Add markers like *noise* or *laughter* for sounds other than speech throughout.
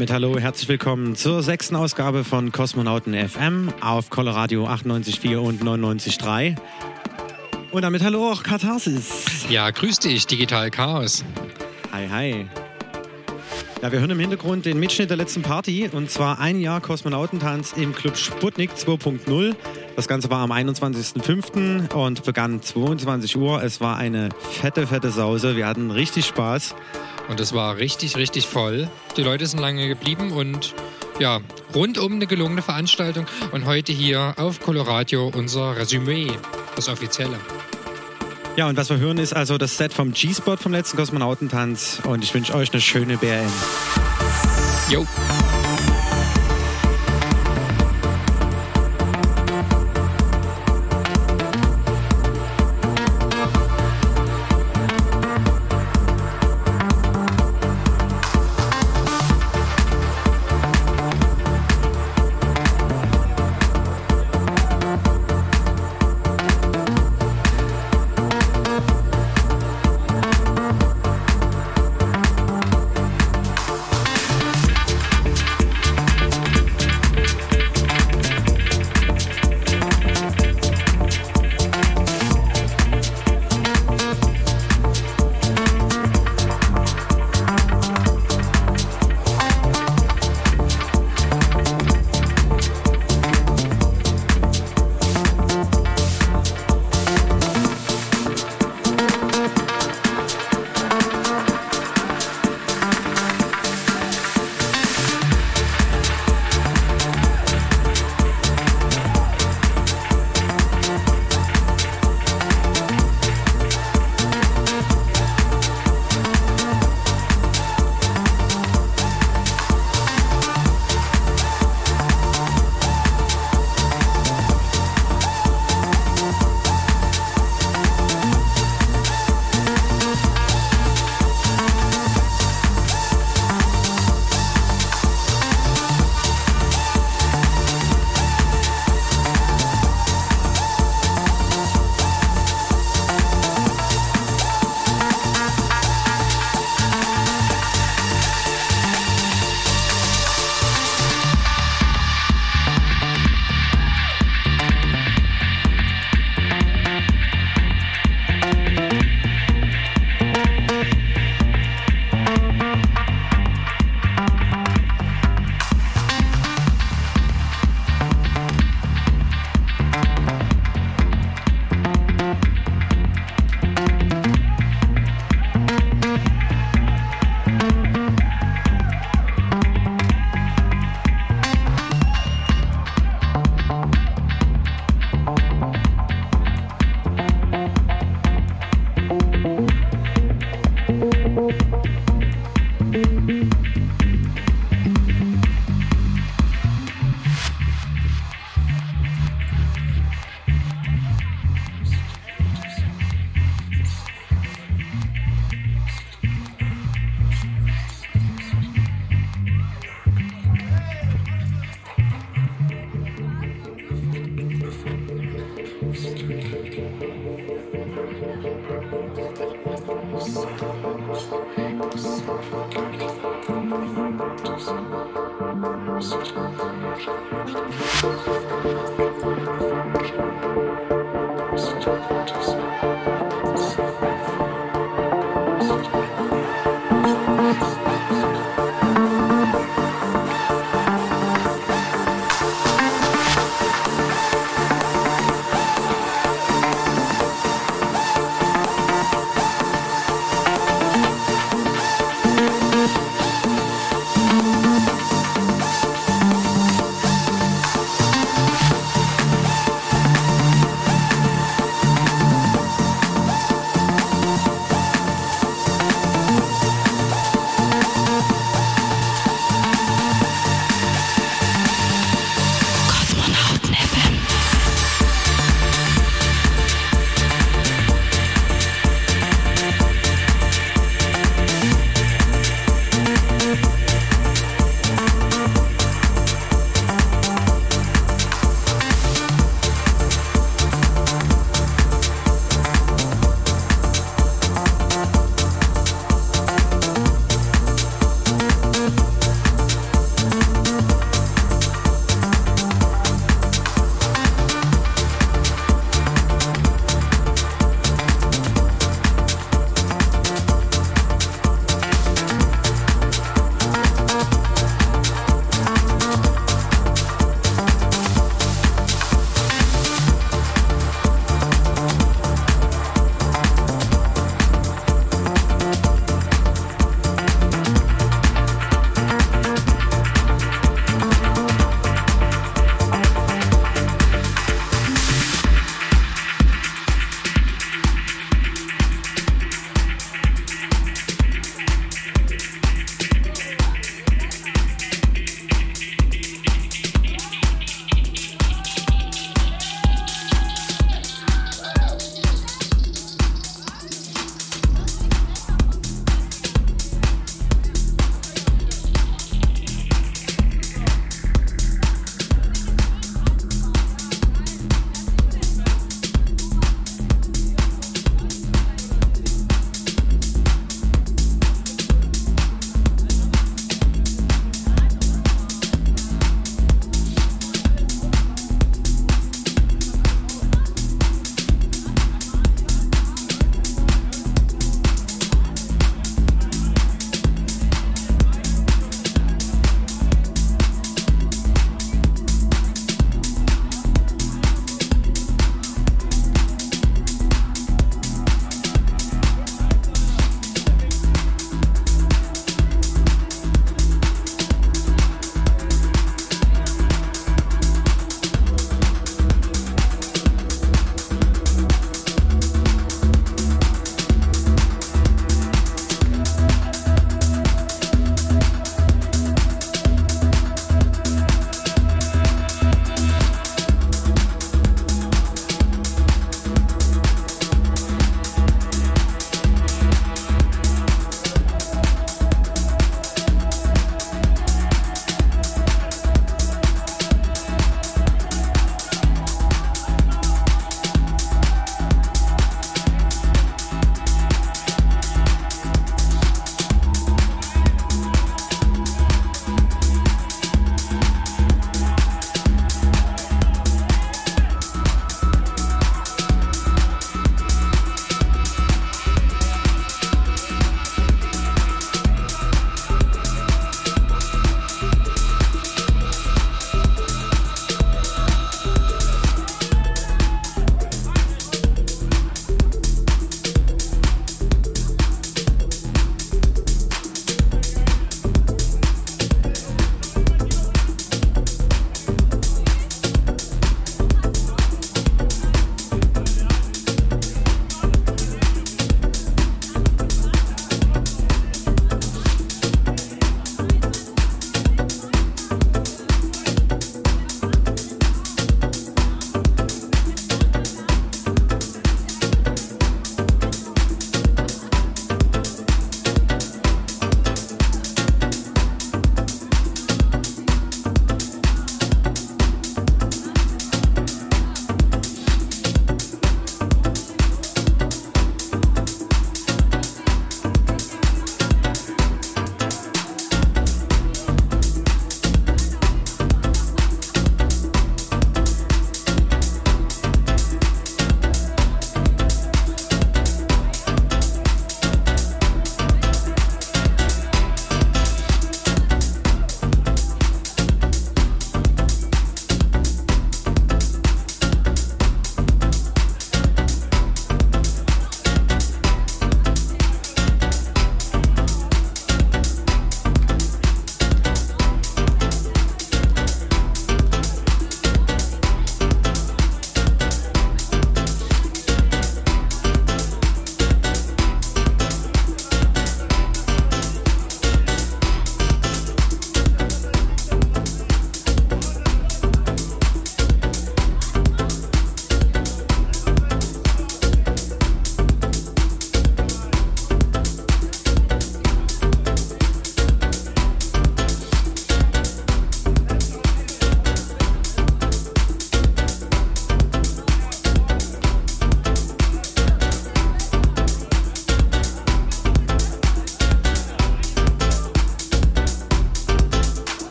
Damit hallo, herzlich willkommen zur sechsten Ausgabe von Kosmonauten FM auf Coloradio 98.4 und 99.3. Und damit hallo auch Katharsis. Ja, grüß dich, Digital Chaos. Hi, hi. Ja, wir hören im Hintergrund den Mitschnitt der letzten Party und zwar ein Jahr Kosmonautentanz im Club Sputnik 2.0. Das Ganze war am 21.05. und begann 22 Uhr. Es war eine fette, fette Sause. Wir hatten richtig Spaß. Und es war richtig, richtig voll. Die Leute sind lange geblieben und ja, rundum eine gelungene Veranstaltung. Und heute hier auf Coloradio unser Resümee, das offizielle. Ja, und was wir hören ist also das Set vom G-Spot vom letzten Kosmonautentanz. Und ich wünsche euch eine schöne BRN. Jo.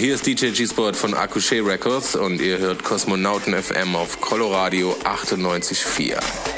Hier ist DJ G-Sport von Akushe Records und ihr hört Kosmonauten FM auf Coloradio 98.4.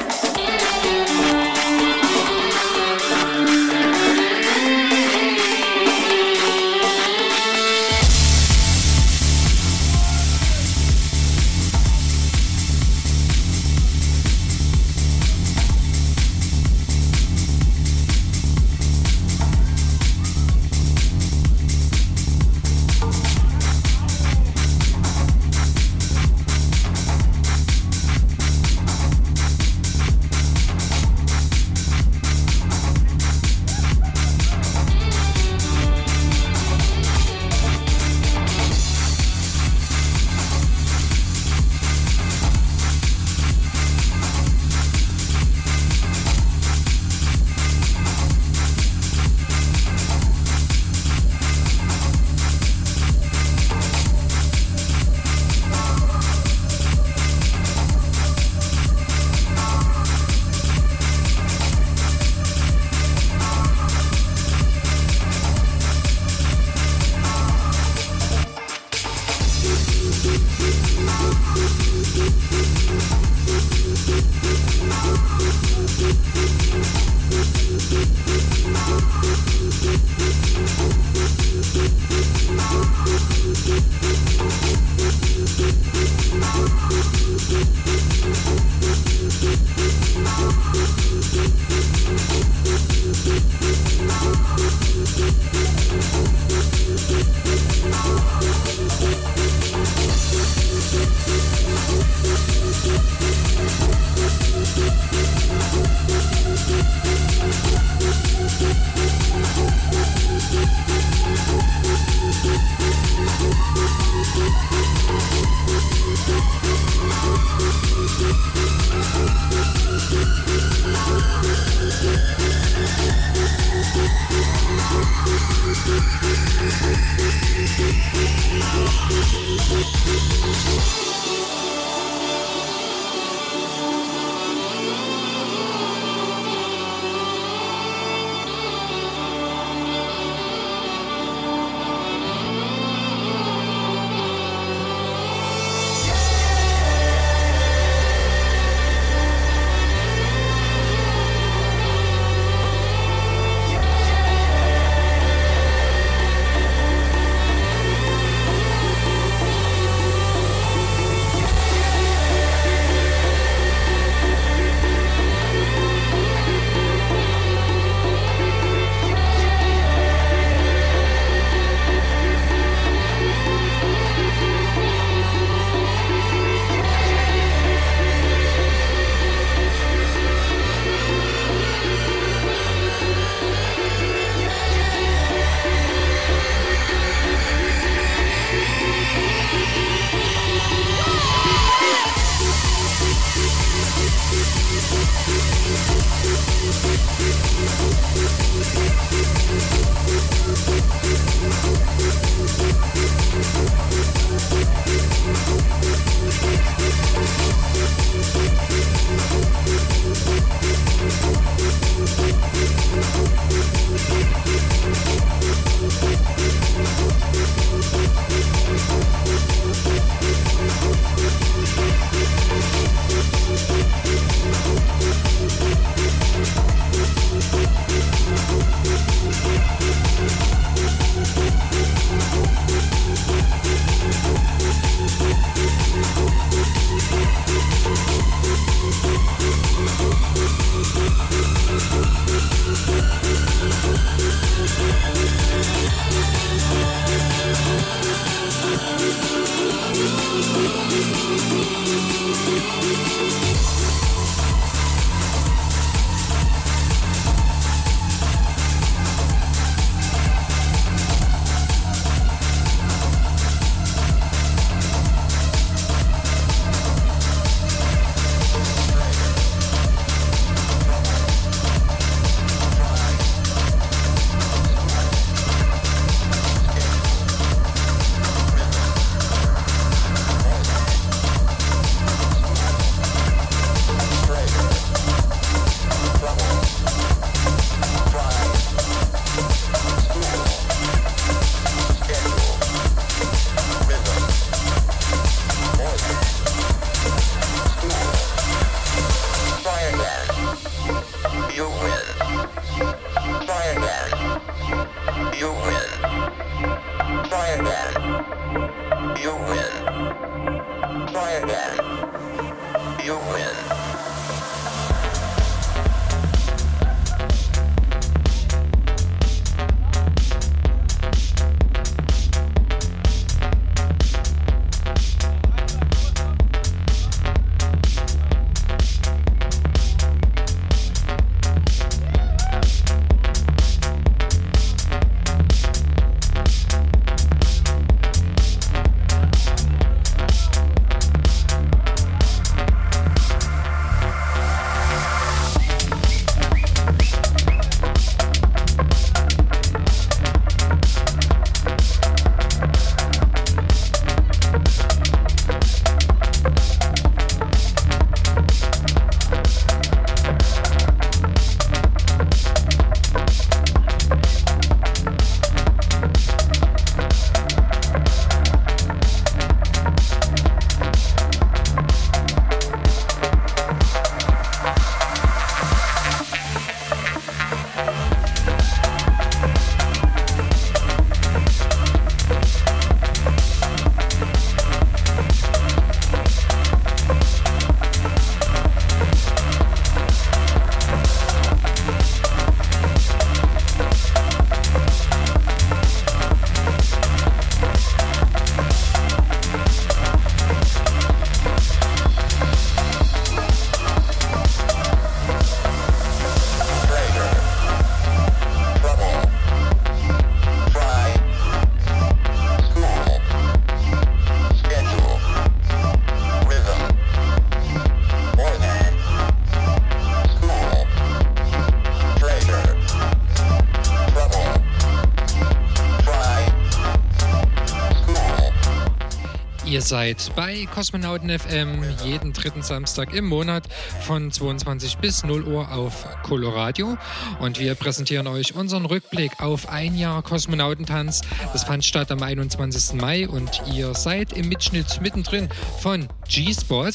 Ihr seid bei Kosmonauten FM jeden dritten Samstag im Monat von 22 bis 0 Uhr auf Coloradio und wir präsentieren euch unseren Rückblick auf ein Jahr Kosmonautentanz. Das fand statt am 21. Mai und ihr seid im Mitschnitt mittendrin von G-Spot.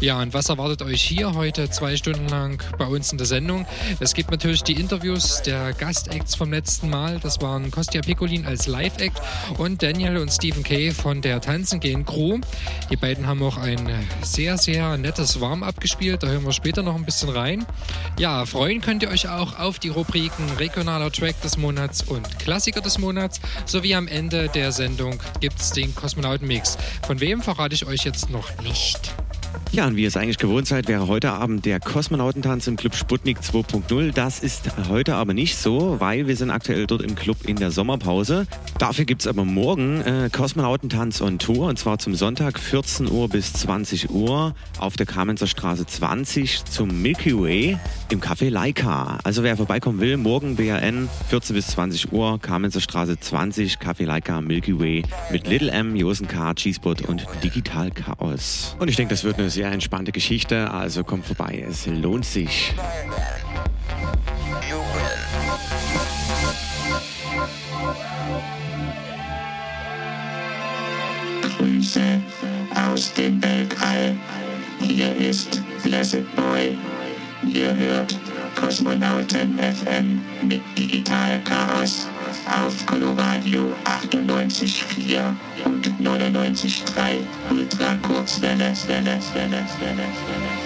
Ja, und was erwartet euch hier heute zwei Stunden lang bei uns in der Sendung? Es gibt natürlich die Interviews der Gastacts vom letzten Mal. Das waren Kostja Piccolin als Live-Act und Daniel und Stephen Kay von der Tanzen gehen Crew. Die beiden haben auch ein sehr, sehr nettes Warm-up gespielt. Da hören wir später noch ein bisschen rein. Ja, freuen könnt ihr euch auch auf die Rubriken regionaler Track des Monats und Klassiker des Monats. Sowie am Ende der Sendung gibt es den Kosmonauten-Mix. Von wem verrate ich euch jetzt noch nicht. Ja, und wie ihr es eigentlich gewohnt seid, wäre heute Abend der Kosmonautentanz im Club Sputnik 2.0. Das ist heute aber nicht so, weil wir sind aktuell dort im Club in der Sommerpause. Dafür gibt es aber morgen äh, Kosmonautentanz on Tour und zwar zum Sonntag 14 Uhr bis 20 Uhr auf der Kamenzer Straße 20 zum Milky Way im Café Laika. Also wer vorbeikommen will, morgen BRN 14 bis 20 Uhr, Kamenzer Straße 20, Café Laika, Milky Way mit Little M, Josen K, G-Spot und Digital Chaos. Und ich denke, das wird eine sehr entspannte Geschichte, also kommt vorbei, es lohnt sich. Grüße aus dem Weltall. Hier ist Blessed Boy. Ihr hört Kosmonauten FM mit Digital Chaos auf Coloradio 98.4 und 99.3 Ultra Kurzwelle, Welle, Welle, Welle, Welle. Pressure.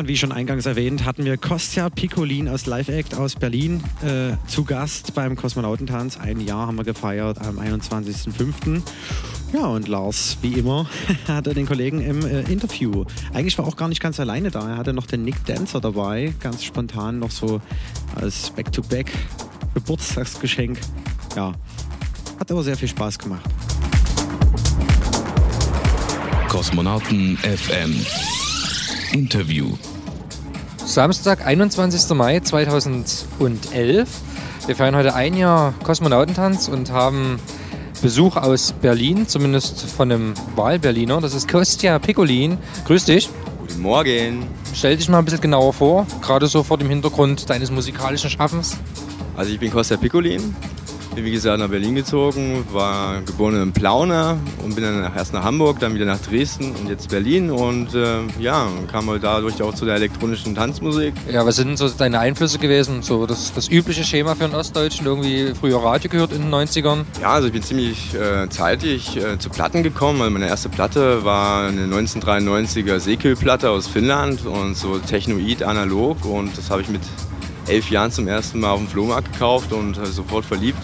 Und wie schon eingangs erwähnt, hatten wir Kostja Piccolin aus Live Act aus Berlin äh, zu Gast beim Kosmonautentanz. Ein Jahr haben wir gefeiert am 21.05. Ja, und Lars, wie immer, *laughs* hatte den Kollegen im äh, Interview. Eigentlich war auch gar nicht ganz alleine da. Er hatte noch den Nick Dancer dabei, ganz spontan noch so als Back-to-Back Geburtstagsgeschenk. Ja, hat aber sehr viel Spaß gemacht. Kosmonauten FM Interview. Samstag, 21. Mai 2011. Wir feiern heute ein Jahr Kosmonautentanz und haben Besuch aus Berlin, zumindest von einem Wahlberliner. Das ist Kostja Piccolin. Grüß dich. Guten Morgen. Stell dich mal ein bisschen genauer vor, gerade so vor dem Hintergrund deines musikalischen Schaffens. Also ich bin Kostja Piccolin, bin wie gesagt nach Berlin gezogen, war geboren in Plauna und bin dann erst nach Hamburg, dann wieder nach Dresden und jetzt Berlin und äh, ja, kam halt dadurch auch zu der elektronischen Tanzmusik. Ja, was sind denn so deine Einflüsse gewesen? So das, das übliche Schema für einen Ostdeutschen, irgendwie früher Radio gehört in den 90ern? Ja, also ich bin ziemlich äh, zeitig äh, zu Platten gekommen. Also meine erste Platte war eine 1993er Sekel-Platte aus Finnland und so Technoid analog und das habe ich mit elf Jahren zum ersten Mal auf dem Flohmarkt gekauft und äh, sofort verliebt.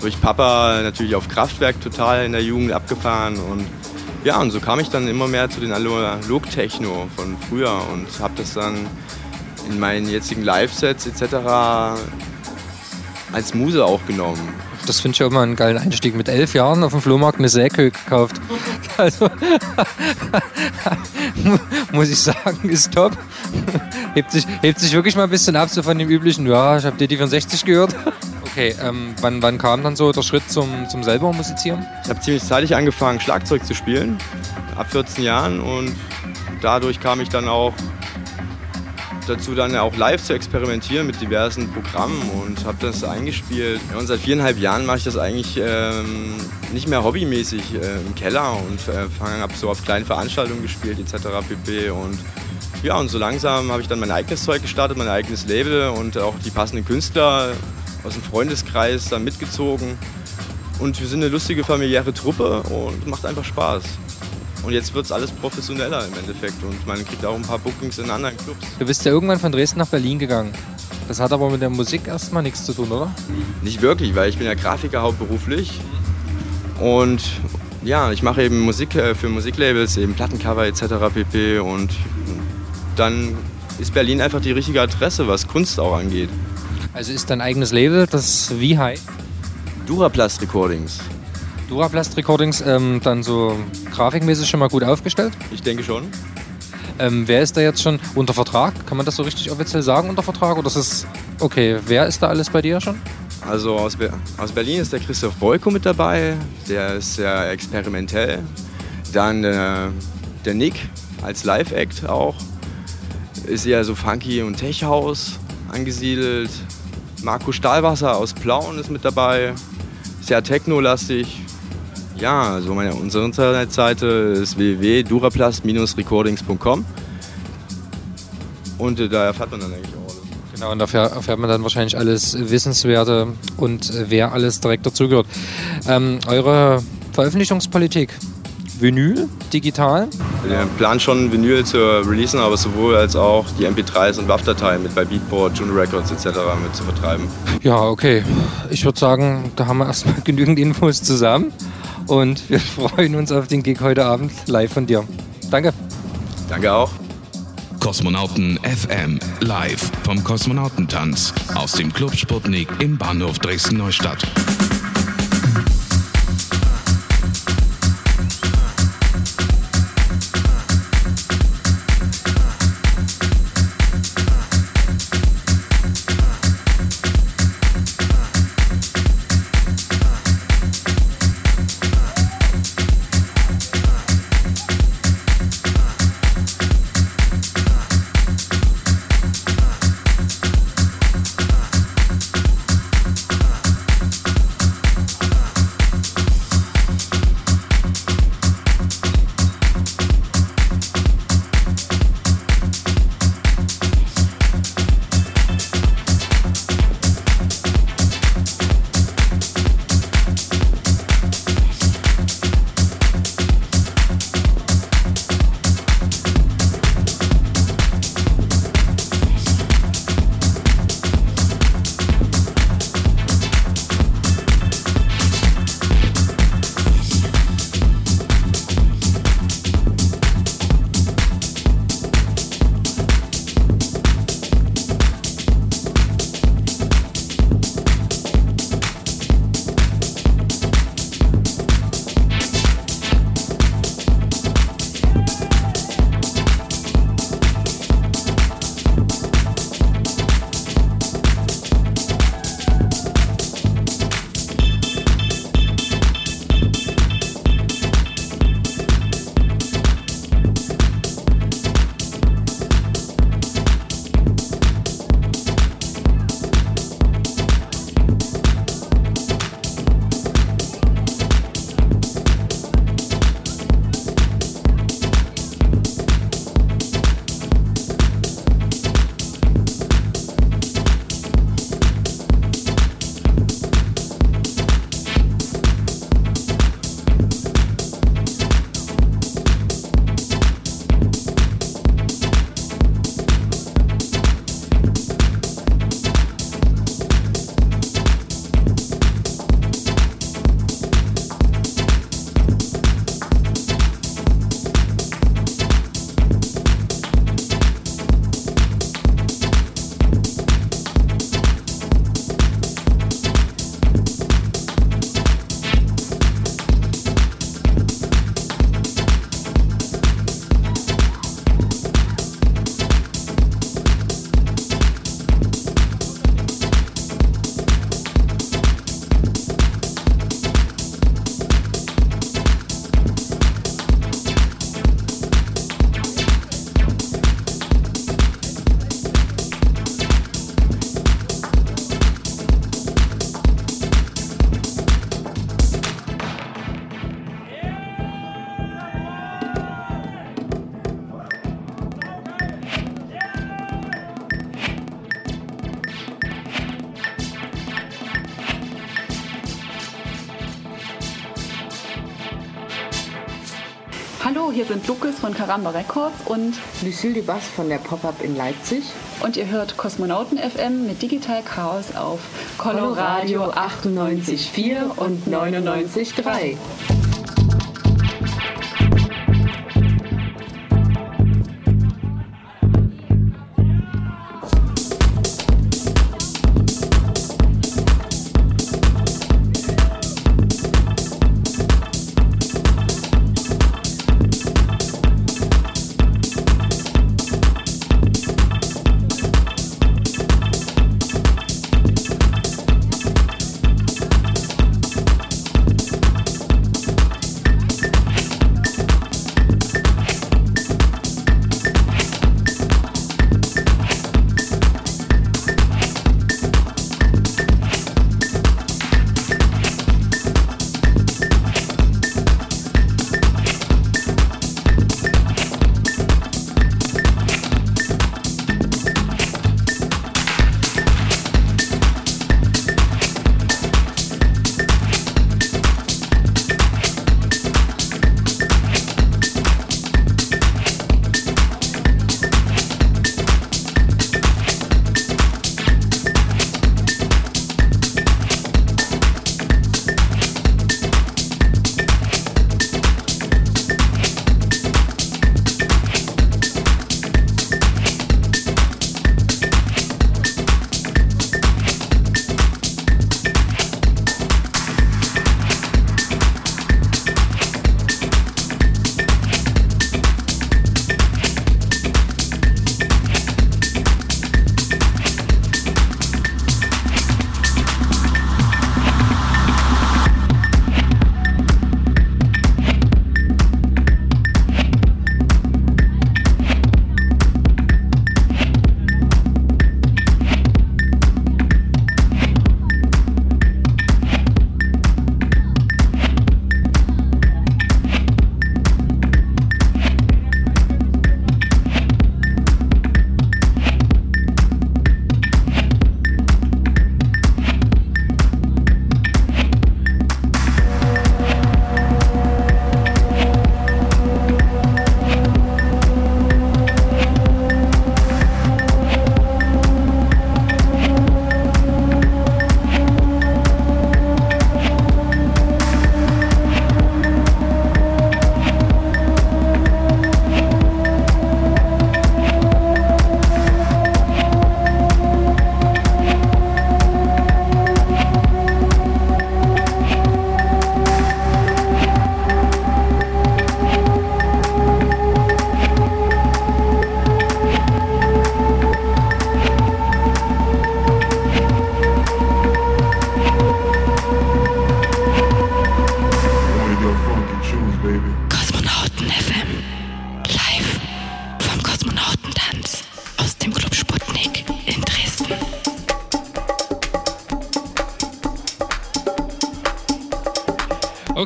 Durch Papa natürlich auf Kraftwerk total in der Jugend abgefahren und ja, und so kam ich dann immer mehr zu den Analog-Techno von früher und habe das dann in meinen jetzigen Live-Sets etc. als Muse auch genommen. Das finde ich auch immer einen geilen Einstieg. Mit elf Jahren auf dem Flohmarkt eine Säge gekauft. Also, *laughs* muss ich sagen, ist top. hebt, sich, hebt sich wirklich mal ein bisschen ab so von dem üblichen, ja, ich habe DD64 gehört. Okay, ähm, wann, wann kam dann so der Schritt zum, zum selber musizieren? Ich habe ziemlich zeitig angefangen, Schlagzeug zu spielen, ab 14 Jahren und dadurch kam ich dann auch dazu, dann auch live zu experimentieren mit diversen Programmen und habe das eingespielt. Und seit viereinhalb Jahren mache ich das eigentlich ähm, nicht mehr hobbymäßig äh, im Keller und äh, ab so auf kleinen Veranstaltungen gespielt etc. pp. Und ja, und so langsam habe ich dann mein eigenes Zeug gestartet, mein eigenes Label und auch die passenden Künstler aus dem Freundeskreis dann mitgezogen. Und wir sind eine lustige familiäre Truppe und macht einfach Spaß. Und jetzt wird es alles professioneller im Endeffekt und man kriegt auch ein paar Bookings in anderen Clubs. Du bist ja irgendwann von Dresden nach Berlin gegangen. Das hat aber mit der Musik erstmal nichts zu tun, oder? Nicht wirklich, weil ich bin ja Grafiker hauptberuflich und ja, ich mache eben Musik äh, für Musiklabels, eben Plattencover etc. pp. Und dann ist Berlin einfach die richtige Adresse, was Kunst auch angeht. Also ist dein eigenes Label, das wie heißt? Duraplast Recordings. Duraplast Recordings ähm, dann so grafikmäßig schon mal gut aufgestellt. Ich denke schon. Ähm, wer ist da jetzt schon unter Vertrag? Kann man das so richtig offiziell sagen unter Vertrag? Oder ist es okay? Wer ist da alles bei dir schon? Also aus, Be aus Berlin ist der Christoph Boyko mit dabei, der ist sehr experimentell. Dann äh, der Nick als Live-Act auch, ist eher so funky und Tech-House angesiedelt. Marco Stahlwasser aus Plauen ist mit dabei, sehr technolastig. Ja, also meine, unsere Internetseite ist www.duraplast-recordings.com und äh, da erfährt man dann eigentlich auch alles. Genau, und dafür erfährt man dann wahrscheinlich alles Wissenswerte und äh, wer alles direkt dazugehört. Ähm, eure Veröffentlichungspolitik? Vinyl, digital? Wir planen schon Vinyl zu releasen, aber sowohl als auch die MP3s und WAV-Dateien mit bei Beatport, Juno Records etc. mit zu vertreiben. Ja, okay. Ich würde sagen, da haben wir erstmal *laughs* genügend Infos zusammen und wir *laughs* freuen uns auf den Gig heute Abend live von dir. Danke. Danke auch. Kosmonauten FM live vom Kosmonautentanz aus dem Club Sputnik im Bahnhof Dresden-Neustadt. Lukas von Karamba Records und Lucille Dubas von der Pop-Up in Leipzig. Und ihr hört Kosmonauten FM mit Digital Chaos auf Coloradio 98.4 und 99.3.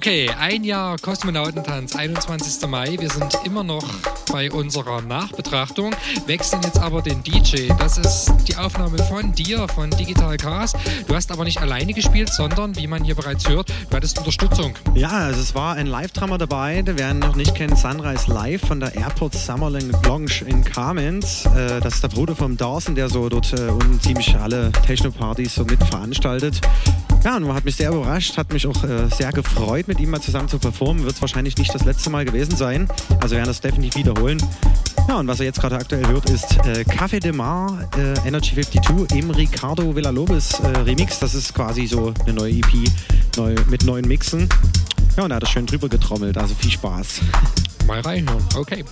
Okay, ein Jahr Kosmonautentanz, 21. Mai. Wir sind immer noch bei unserer Nachbetrachtung, wechseln jetzt aber den DJ. Das ist die Aufnahme von dir, von Digital Cars. Du hast aber nicht alleine gespielt, sondern, wie man hier bereits hört, du hattest Unterstützung. Ja, also es war ein Live-Drummer dabei, wer ihn noch nicht kennt, Sunrise Live von der Airport Summer Lounge in Kamenz. Äh, das ist der Bruder vom Dawson, der so dort äh, unten ziemlich alle Techno-Partys so mit veranstaltet. Ja, und hat mich sehr überrascht, hat mich auch äh, sehr gefreut, mit ihm mal zusammen zu performen. Wird es wahrscheinlich nicht das letzte Mal gewesen sein. Also werden das definitiv wiederholen. Ja, und was ihr jetzt gerade aktuell hört, ist äh, Café de Mar äh, Energy 52 im Ricardo Villalobos äh, Remix. Das ist quasi so eine neue EP neu, mit neuen Mixen. Ja, und er hat das schön drüber getrommelt, also viel Spaß. Mal reinhören. Okay.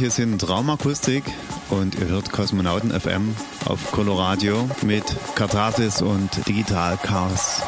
Hier sind Traumakustik und ihr hört Kosmonauten FM auf Coloradio mit Katharsis und Digital Chaos.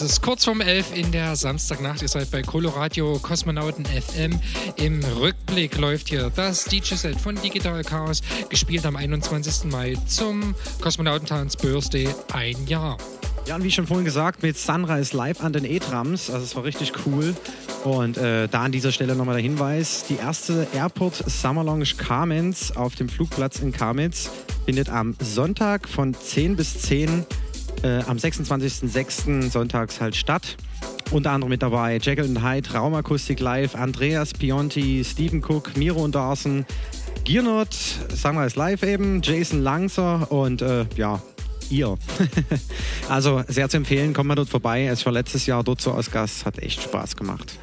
Es ist kurz vorm 11 in der Samstagnacht. Ihr seid bei Coloradio Kosmonauten FM. Im Rückblick läuft hier das DJ-Set von Digital Chaos, gespielt am 21. Mai zum Kosmonautentanz Birthday ein Jahr. Ja, und wie schon vorhin gesagt, mit Sunrise live an den E-Trams. Also es war richtig cool. Und äh, da an dieser Stelle nochmal der Hinweis, die erste Airport Summer Lounge Kamenz auf dem Flugplatz in Kamenz findet am Sonntag von 10 bis 10 äh, am 26.06. sonntags halt statt. Unter anderem mit dabei Jekyll and Hyde, Raumakustik Live, Andreas Pionti, Stephen Cook, Miro und Darsen, Giernot, Sunrise Live eben, Jason Langser und äh, ja, ihr. *laughs* also sehr zu empfehlen, kommt mal dort vorbei. Es war letztes Jahr dort so als Gast, hat echt Spaß gemacht.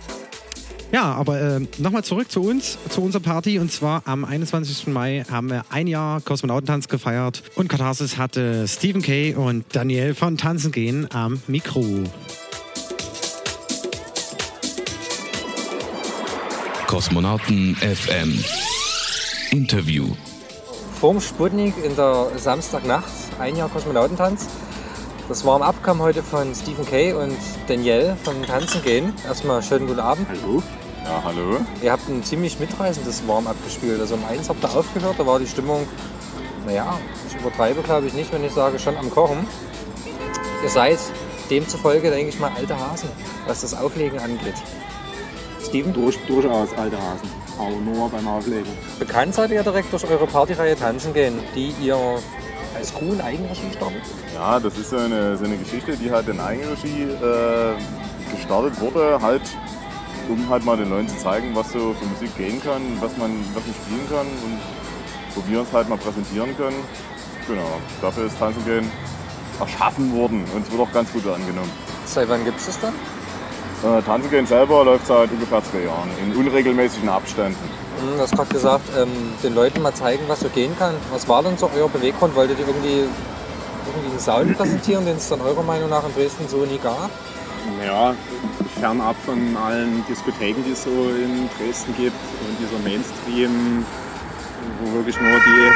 Ja, aber äh, nochmal zurück zu uns, zu unserer Party. Und zwar am 21. Mai haben wir ein Jahr Kosmonautentanz gefeiert. Und Katharsis hatte Stephen Kay und Daniel von Tanzen gehen am Mikro. Kosmonauten FM Interview Vorm Sputnik in der Samstagnacht, ein Jahr Kosmonautentanz. Das Warm-up kam heute von Stephen Kay und Danielle von Tanzen gehen. Erstmal schönen guten Abend. Hallo. Ja, hallo. Ihr habt ein ziemlich mitreißendes Warm-up gespielt. Also um eins habt ihr aufgehört, da war die Stimmung, naja, ich übertreibe glaube ich nicht, wenn ich sage, schon am Kochen. Ihr seid demzufolge, denke ich mal, alte Hasen, was das Auflegen angeht. Steven? Durch, durchaus alte Hasen, aber nur beim Auflegen. Bekannt seid ihr direkt durch eure Partyreihe Tanzen gehen, die ihr als Crew in Eigenregie startet. Ja, das ist so eine, so eine Geschichte, die halt in Eigenregie äh, gestartet wurde, halt um halt mal den Leuten zu zeigen, was so für Musik gehen kann, was man, was man spielen kann und wo wir uns halt mal präsentieren können. Genau, dafür ist Tanzen gehen erschaffen worden und es wird auch ganz gut angenommen. Seit wann gibt es das dann? Äh, Tanzen gehen selber läuft seit ungefähr zwei Jahren, in unregelmäßigen Abständen. Hm, Du hast gerade gesagt, ähm, den Leuten mal zeigen, was so gehen kann. Was war denn so euer Beweggrund? Wolltet ihr irgendwie, irgendwie einen Sound präsentieren, den es dann eurer Meinung nach in Dresden so nie gab? Ja, fernab von allen Diskotheken, die es so in Dresden gibt und dieser Mainstream, wo wirklich nur die,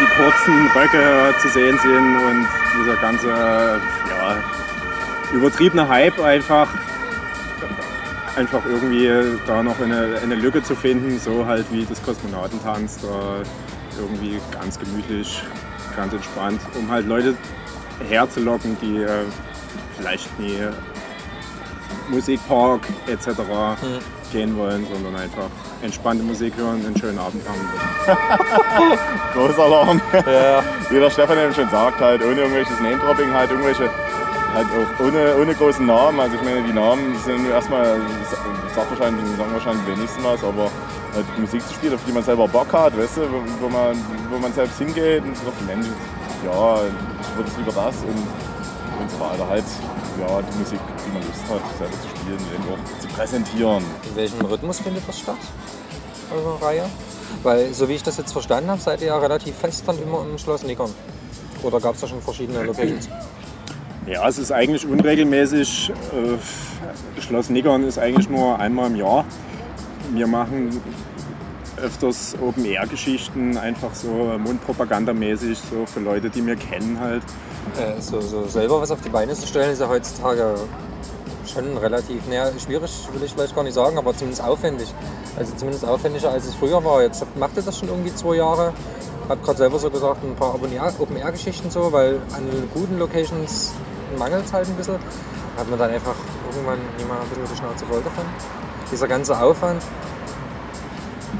die kurzen Röcke zu sehen sind und dieser ganze ja, übertriebene Hype einfach, einfach irgendwie da noch eine, eine Lücke zu finden, so halt wie das Kosmonautentanz, da irgendwie ganz gemütlich, ganz entspannt, um halt Leute herzulocken, die äh, vielleicht nie Musikpark etc. gehen wollen, sondern einfach entspannte Musik hören und einen schönen Abend haben. *laughs* Großer Alarm. Ja. Wie der Stefan eben schon sagt, halt ohne irgendwelches Name-Dropping, halt irgendwelche, halt auch ohne, ohne großen Namen. Also ich meine, die Namen sind erstmal, sagt wahrscheinlich, sagen wahrscheinlich am wenigsten was, aber halt Musik zu spielen, auf die man selber Bock hat, weißt du, wo, wo man, wo man selbst hingeht und sagt, Mensch, ja, ich würde es lieber das und, und so weiter. Halt, ja, die Musik, die man Lust hat, selber zu spielen auch zu präsentieren. In welchem Rhythmus findet das statt? Eure Reihe? Weil, so wie ich das jetzt verstanden habe, seid ihr ja relativ fest dann immer im Schloss Nickern. Oder gab es da schon verschiedene *clears throat* Locations? Ja, es ist eigentlich unregelmäßig. Äh, Schloss Nickern ist eigentlich nur einmal im Jahr. Wir machen öfters Open-Air-Geschichten, einfach so mundpropagandamäßig, so für Leute, die wir kennen halt. Äh, so, so selber was auf die Beine zu stellen, ist ja heutzutage schon relativ, naja, schwierig will ich vielleicht gar nicht sagen, aber zumindest aufwendig. Also zumindest aufwendiger als es früher war. Jetzt macht ihr das schon irgendwie zwei Jahre. Habt gerade selber so gesagt, ein paar Open-Air-Geschichten so, weil an guten Locations mangelt es halt ein bisschen. Hat man dann einfach irgendwann jemand ein bisschen die Schnauze voll davon. Dieser ganze Aufwand,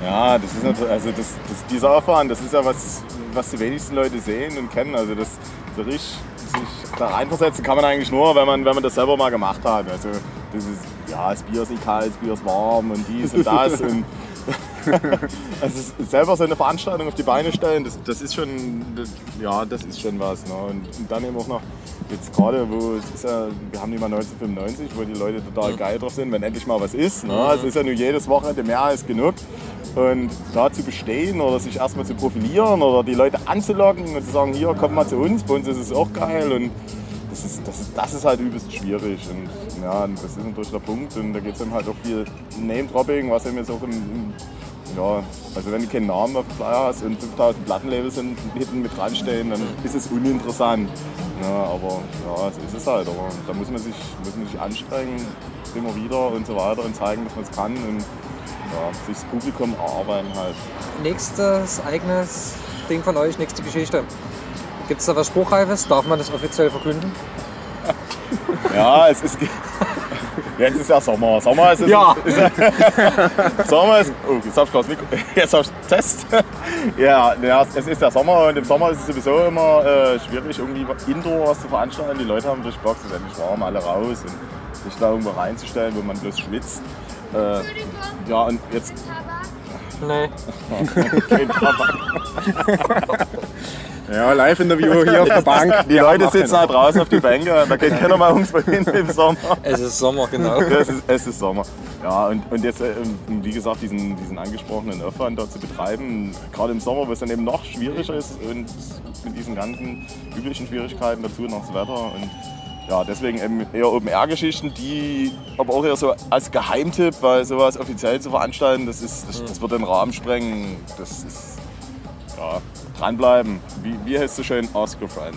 Ja, das ist natürlich, also das, das, dieser Aufwand, das ist ja was, was die wenigsten Leute sehen und kennen. Also das so richtig sich da reinversetzen kann man eigentlich nur, wenn man, wenn man das selber mal gemacht hat. Also das ist, ja, das Bier ist nicht kalt, das Bier ist warm und dies und das. *laughs* und *laughs* also selber so eine Veranstaltung auf die Beine stellen, das, das ist schon, das, ja, das ist schon was. Ne? Und, und dann eben auch noch jetzt gerade, wo es ist ja, wir haben die mal 1995, wo die Leute total geil drauf sind, wenn endlich mal was ist. Ne? Es ist ja nur jedes Wochenende mehr als genug. Und da zu bestehen oder sich erstmal zu profilieren oder die Leute anzulocken und zu sagen, hier, kommt mal zu uns, bei uns ist es auch geil. Und das ist, das ist, das ist halt übelst schwierig. Und ja, das ist natürlich der Punkt. Und da geht es dann halt auch viel Name-Dropping, was eben jetzt auch im, im, ja, also wenn du keinen Namen auf Flyer hast und 5000 Plattenlabels sind hinten mit dran stehen, dann ist es uninteressant. Ja, aber ja, so ist es halt. Aber da muss man sich, muss man sich anstrengen, immer wieder und so weiter und zeigen, dass man es kann und ja, sich das Publikum erarbeiten halt. Nächstes eigenes Ding von euch, nächste Geschichte. Gibt es da was Spruchreifes? Darf man das offiziell verkünden? *laughs* Ja, es ist. *laughs* Jetzt ist ja Sommer. Sommer ist es. Ja. Ist, *laughs* Sommer ist. Oh, jetzt hab ich gerade das Mikro. *laughs* Jetzt hab ich Test. *laughs* Ja, ja, es ist der Sommer und im Sommer ist es sowieso immer äh, schwierig, irgendwie Indoor was zu veranstalten. Die Leute haben durch Bock, es ist endlich warm, alle raus und sich da irgendwo reinzustellen, wo man bloß schwitzt. Äh, ja, und jetzt. Nee. Kein Tabak. Ja, Live-Interview hier auf der *laughs* Bank. Die Wir Leute sitzen auch halt draußen auf die Bänke, da geht keiner mal ums hin im Sommer. Es ist Sommer, genau. es, ist, es ist Sommer. Ja, und, und jetzt, äh, wie gesagt, diesen, diesen angesprochenen Aufwand dort zu betreiben, gerade im Sommer, wo es dann eben noch schwieriger ist und mit diesen ganzen üblichen Schwierigkeiten dazu noch das Wetter. Und ja, deswegen eben eher Open-Air-Geschichten, die aber auch eher so als Geheimtipp, weil sowas offiziell zu veranstalten, das, ist, das, das wird den Rahmen sprengen. Das ist, ja, dranbleiben. Wie, wie heißt es so schön? Oscar. *laughs* Oscar.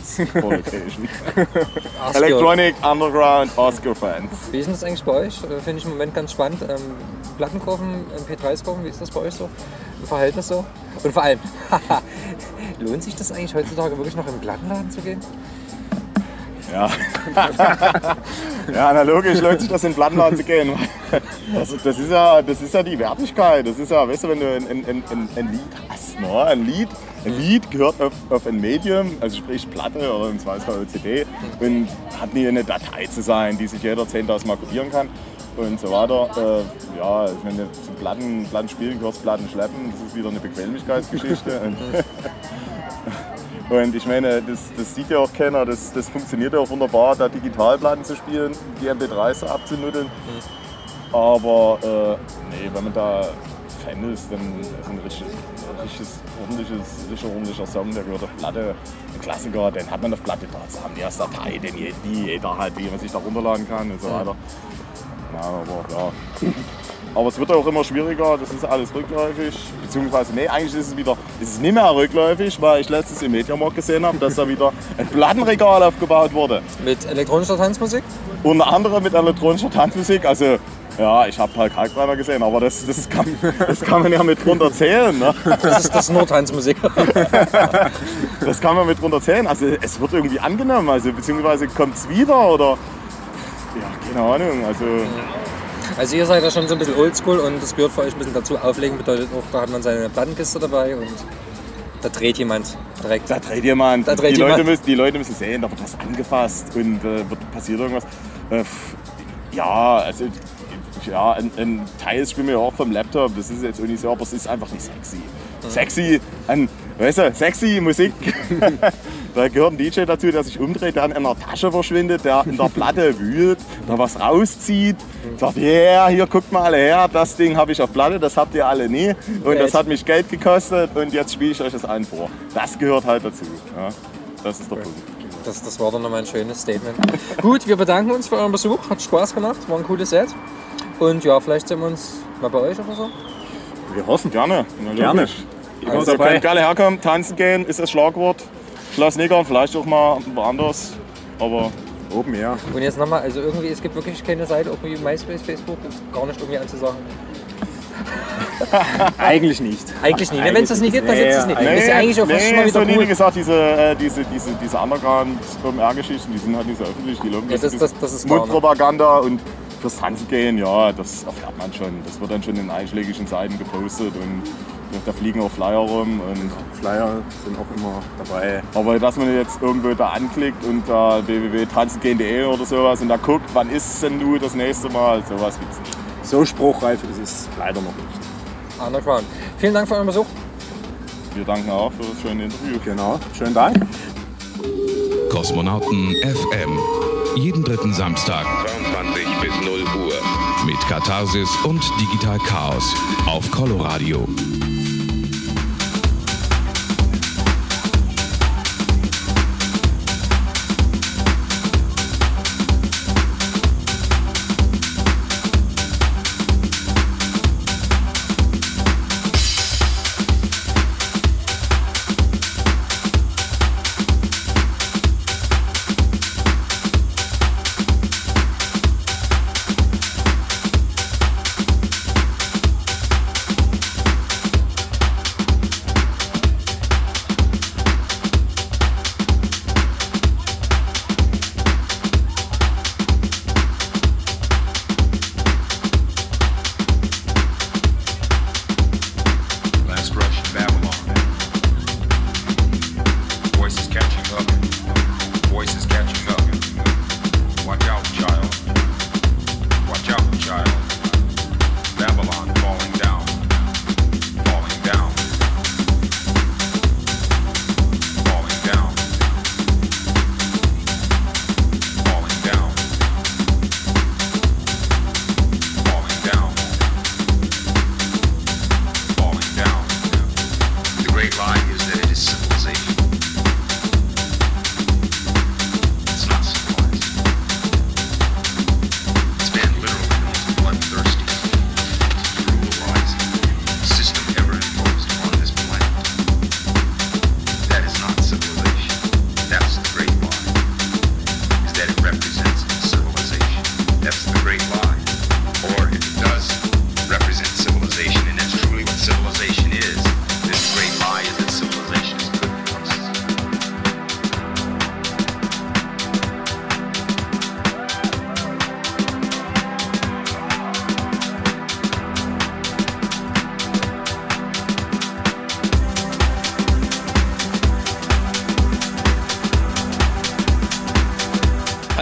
Electronic Underground Oscar Friends. Wie ist das eigentlich bei euch? Äh, Finde ich im Moment ganz spannend. Ähm, Plattenkurven, MP3s-Kurven, wie ist das bei euch so? Im Verhältnis so? Und vor allem, *laughs* lohnt sich das eigentlich heutzutage wirklich noch im Plattenladen zu gehen? Ja. *laughs* ja, na logisch lohnt sich das in den Plattenladen zu gehen. Das, das, ist ja, das ist ja die Wertigkeit. Das ist ja, weißt du, wenn du ein, ein, ein, ein Lied hast, ne? ein Lied, ein Lied gehört auf, auf ein Medium, also sprich Platte oder im Zweifelsfall CD und hat nie eine Datei zu sein, die sich jeder 10.000 Mal kopieren kann und so weiter. Äh, ja, ich meine, zum Platten, Platten spielen gehört Platten schleppen, das ist wieder eine Bequemlichkeitsgeschichte. *laughs* *laughs* und, ich meine, das, das sieht ja auch keiner, das, das funktioniert ja auch wunderbar, da Digitalplatten zu spielen, die MP3s so abzunuddeln. Aber äh, nee, wenn man da Fan ist, dann ist ein richtig, richtiges, ordentliches, richtig ordentlicher Song, der gehört auf Platte. Ein Klassiker, den hat man auf Platte da, haben die als Datei, den je- die jeder hat, wie man sich da runterladen kann und so weiter. Ja, aber ja. Aber es wird auch immer schwieriger, das ist alles rückläufig. Beziehungsweise, nee, eigentlich ist es wieder, ist es nicht mehr rückläufig, weil ich letztens im Mediamarkt gesehen habe, dass da wieder ein Plattenregal aufgebaut wurde. Mit elektronischer Tanzmusik? Unter anderem mit elektronischer Tanzmusik. Also, ja, ich habe Paul Kalkbrenner gesehen, aber das, das, kann, das kann man ja mit drunter zählen. Ne? Das ist das Tanzmusik. *laughs* Das kann man mit drunter zählen. Also, es wird irgendwie angenommen, also, beziehungsweise kommt es wieder oder. Ja, keine Ahnung. Also, Also ihr seid ja schon so ein bisschen oldschool und das gehört für euch ein bisschen dazu. Auflegen bedeutet auch, da hat man seine Plattenkiste dabei und da dreht jemand direkt. Da dreht jemand. Da dreht die, Leute jemand. müssen, die Leute müssen sehen, da wird was angefasst und äh, wird, passiert irgendwas. Äh, ja, also ja, ein, ein Teil spielen wir ja auch vom Laptop. Das ist jetzt auch nicht so, aber es ist einfach nicht sexy. Sexy, ein, weißt du, sexy Musik. *laughs* da gehört ein DJ dazu, der sich umdreht, der in einer Tasche verschwindet, der in der Platte *laughs* wühlt, da was rauszieht, sagt, yeah, hier guckt mal alle her, das Ding habe ich auf Platte, das habt ihr alle nie und das hat mich Geld gekostet und jetzt spiele ich euch das allen vor. Das gehört halt dazu. Ja, das ist der Punkt. Das, das war dann nochmal ein schönes Statement. *laughs* Gut, wir bedanken uns für euren Besuch. Hat Spaß gemacht, war ein cooles Set. Und ja, vielleicht sehen wir uns mal bei euch oder so. Wir hoffen. Gerne. Gerne. Also, dabei. könnt gerne herkommen, tanzen gehen ist das Schlagwort. Neckar, vielleicht auch mal woanders. Aber oben, ja. Und jetzt nochmal, also irgendwie, es gibt wirklich keine Seite, auch wie MySpace, Facebook, ist gar nicht irgendwie anzusagen. *laughs* Eigentlich nicht. Eigentlich nicht. Wenn es das nicht gibt, dann gibt es es nicht. Das ist ja eigentlich auch fast schon mal so wieder cool. wie gesagt, diese, äh, diese, diese, diese Underground-OMR-Geschichten, die sind halt nicht so öffentlich. Die laufen Ja, das- das- das ist ne? Mundpropaganda und fürs Tanzen gehen, ja, das erfährt man schon. Das wird dann schon in einschlägigen Seiten gepostet und da fliegen auch Flyer rum. Und Flyer sind auch immer dabei. Aber dass man jetzt irgendwo da anklickt und da www.tanzengehen.de oder sowas und da guckt, wann ist denn du das nächste Mal, sowas gibt's nicht. So spruchreif ist es leider noch nicht. Underground. Vielen Dank für euren Besuch. Wir danken auch für das schöne Interview. Genau, schönen Dank. Kosmonauten FM. Jeden dritten Samstag 22 bis 0 Uhr. mit Katharsis und Digital Chaos auf Coloradio.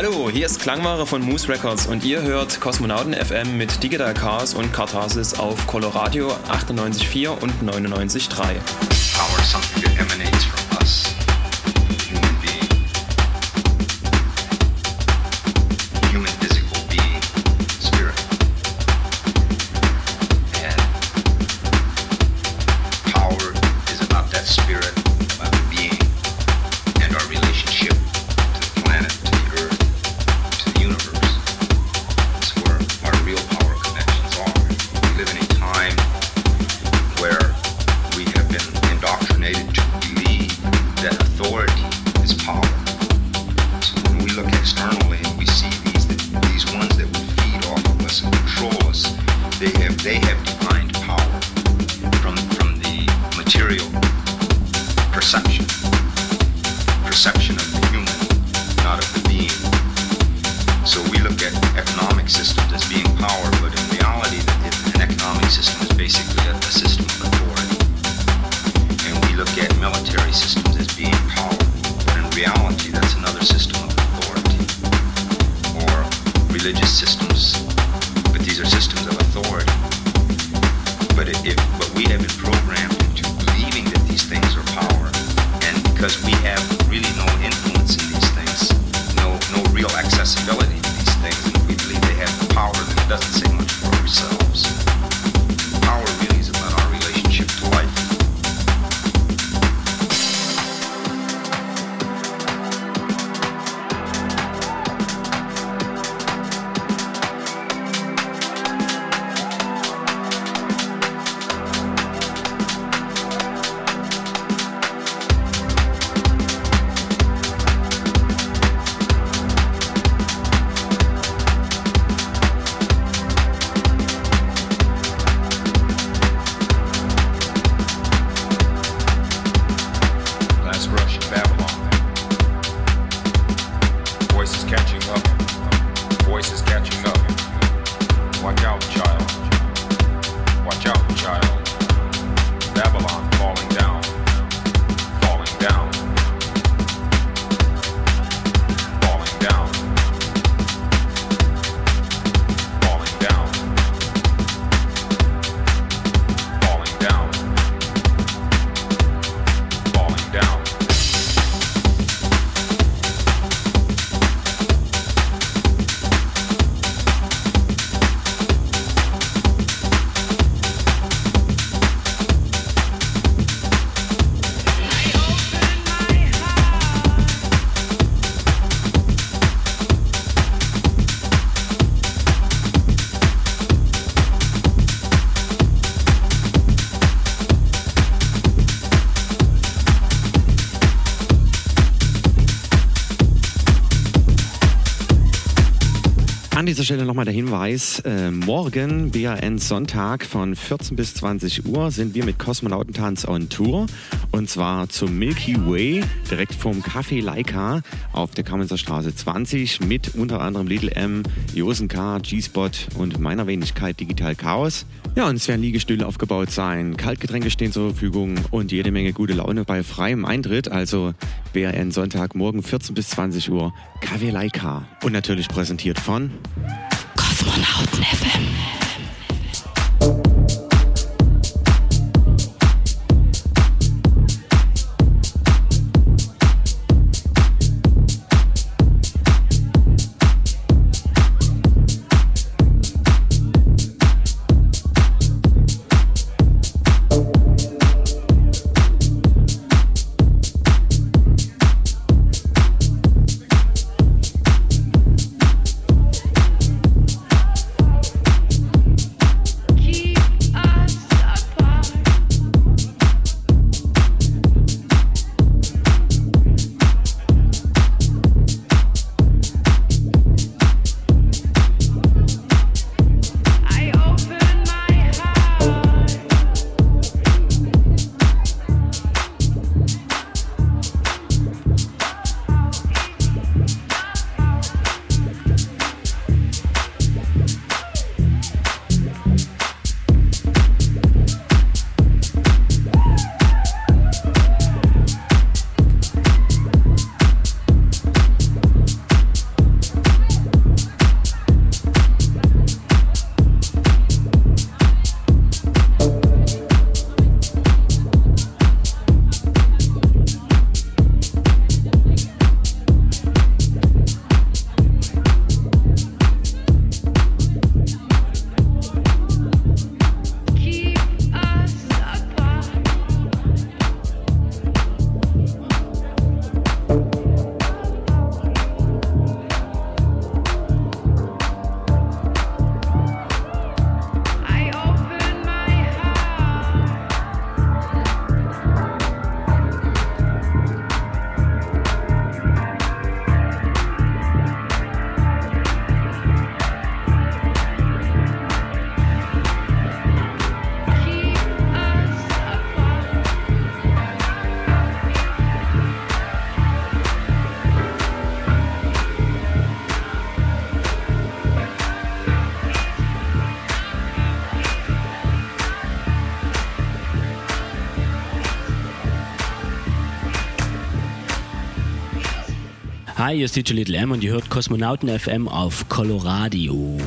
Hallo, hier ist Klangware von Moose Records und ihr hört Kosmonauten FM mit Digital Cars und Katharsis auf Coloradio 98.4 und 99.3. An dieser Stelle nochmal der Hinweis, äh, morgen BAN Sonntag von 14 bis 20 Uhr sind wir mit Kosmonautentanz on Tour und zwar zum Milky Way direkt vom Café Leica auf der Kamenzer Straße 20 mit unter anderem Little M, Josen K, G-Spot und meiner Wenigkeit Digital Chaos. Ja, und es werden Liegestühle aufgebaut sein, Kaltgetränke stehen zur Verfügung und jede Menge gute Laune bei freiem Eintritt, also BRN Sonntagmorgen 14 bis 20 Uhr, KW Leica. Und natürlich präsentiert von Kosmonauten FM. Hi, hier ist DJ Little M und ihr hört Kosmonauten FM auf Coloradio.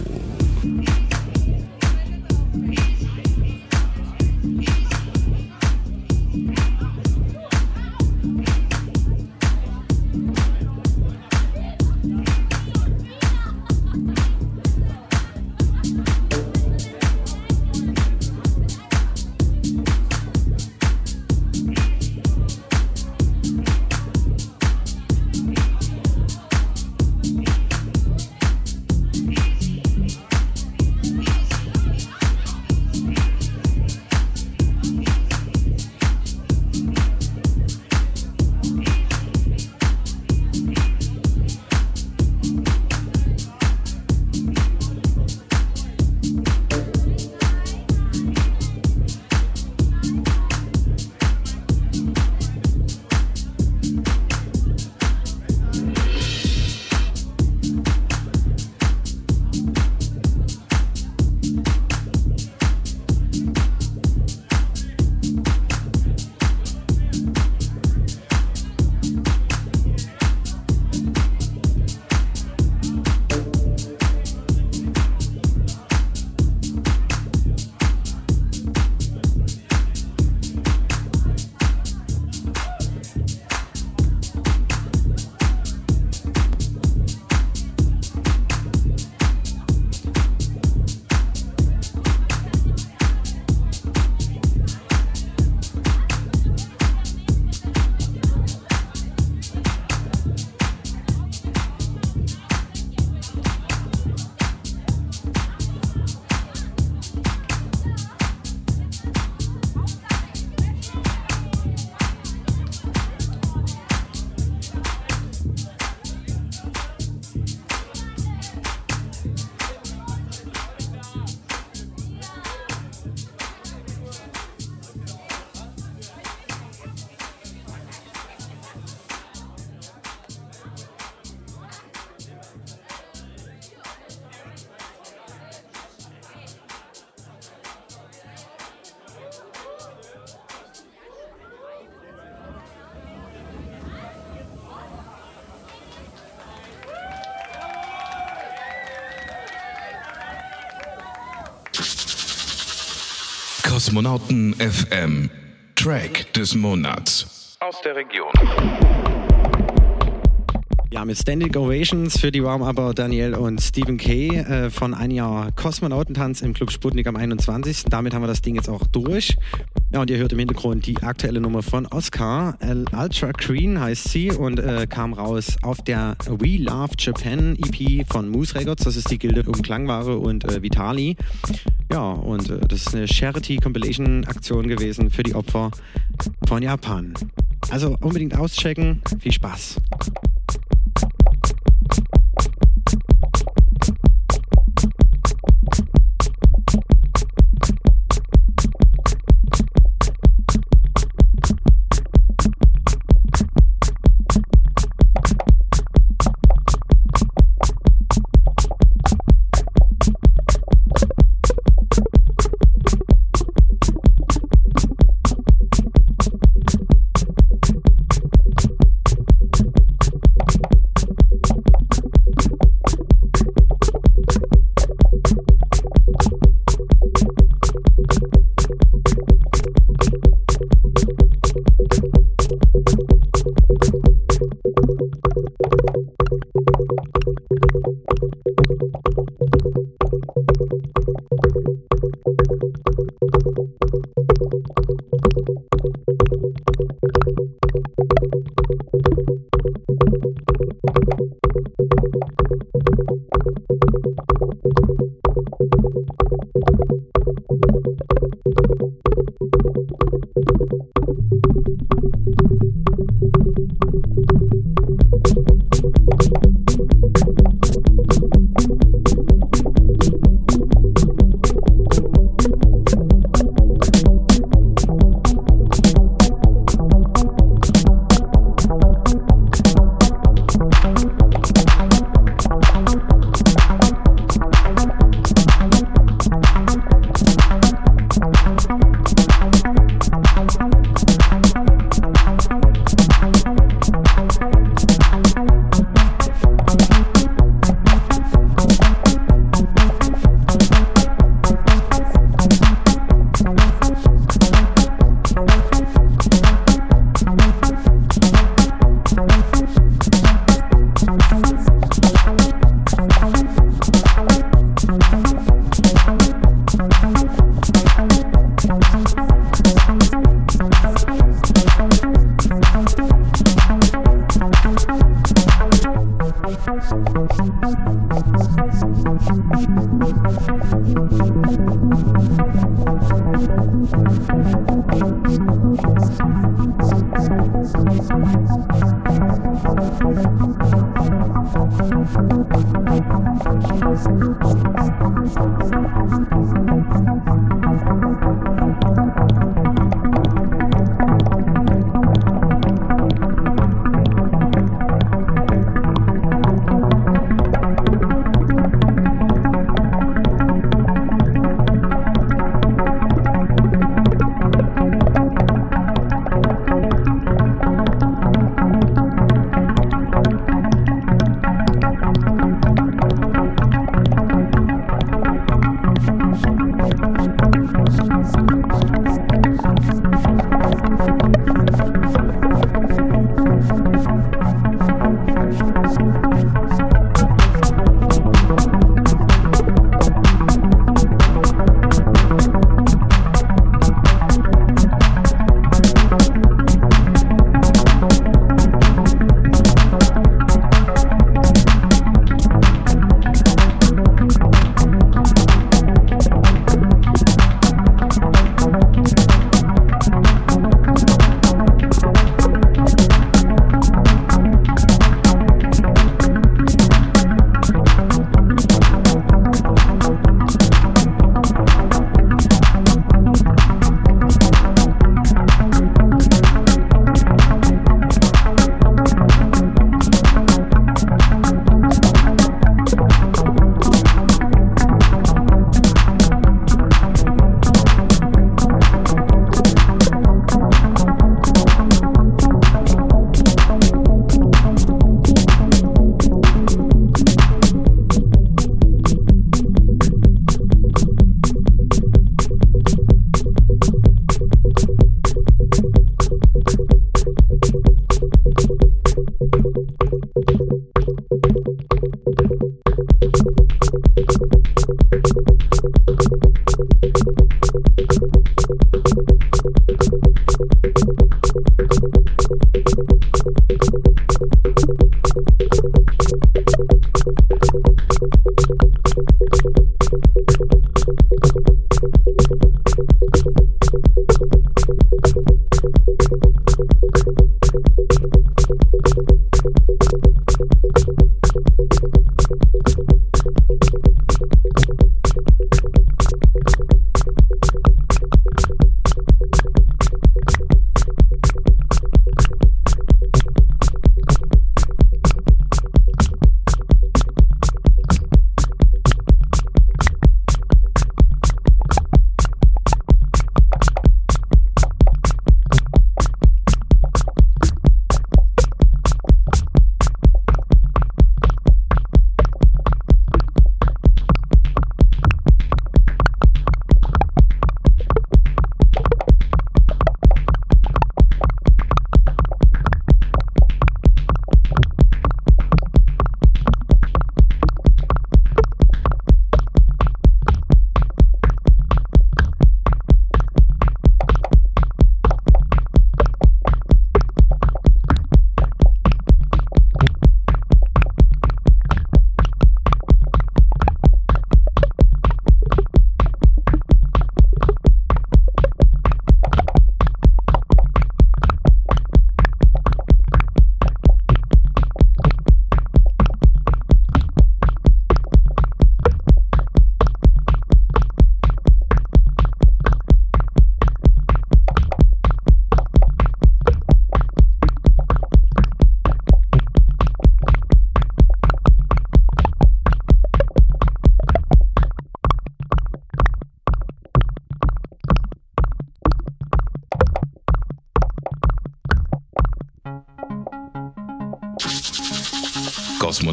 Kosmonauten FM. Track des Monats. Aus der Region. Ja, mit Standing Ovations für die Warm-Upper Daniel und Stephen Kay äh, von ein Jahr Kosmonautentanz im Club Sputnik am 21. Damit haben wir das Ding jetzt auch durch. Ja, und ihr hört im Hintergrund die aktuelle Nummer von Oscar. El Ultra Green heißt sie und äh, kam raus auf der We Love Japan EP von Moose Records. Das ist die Gilde um Klangware und äh, Vitali. Ja, und äh, das ist eine Charity Compilation Aktion gewesen für die Opfer von Japan. Also unbedingt auschecken. Viel Spaß.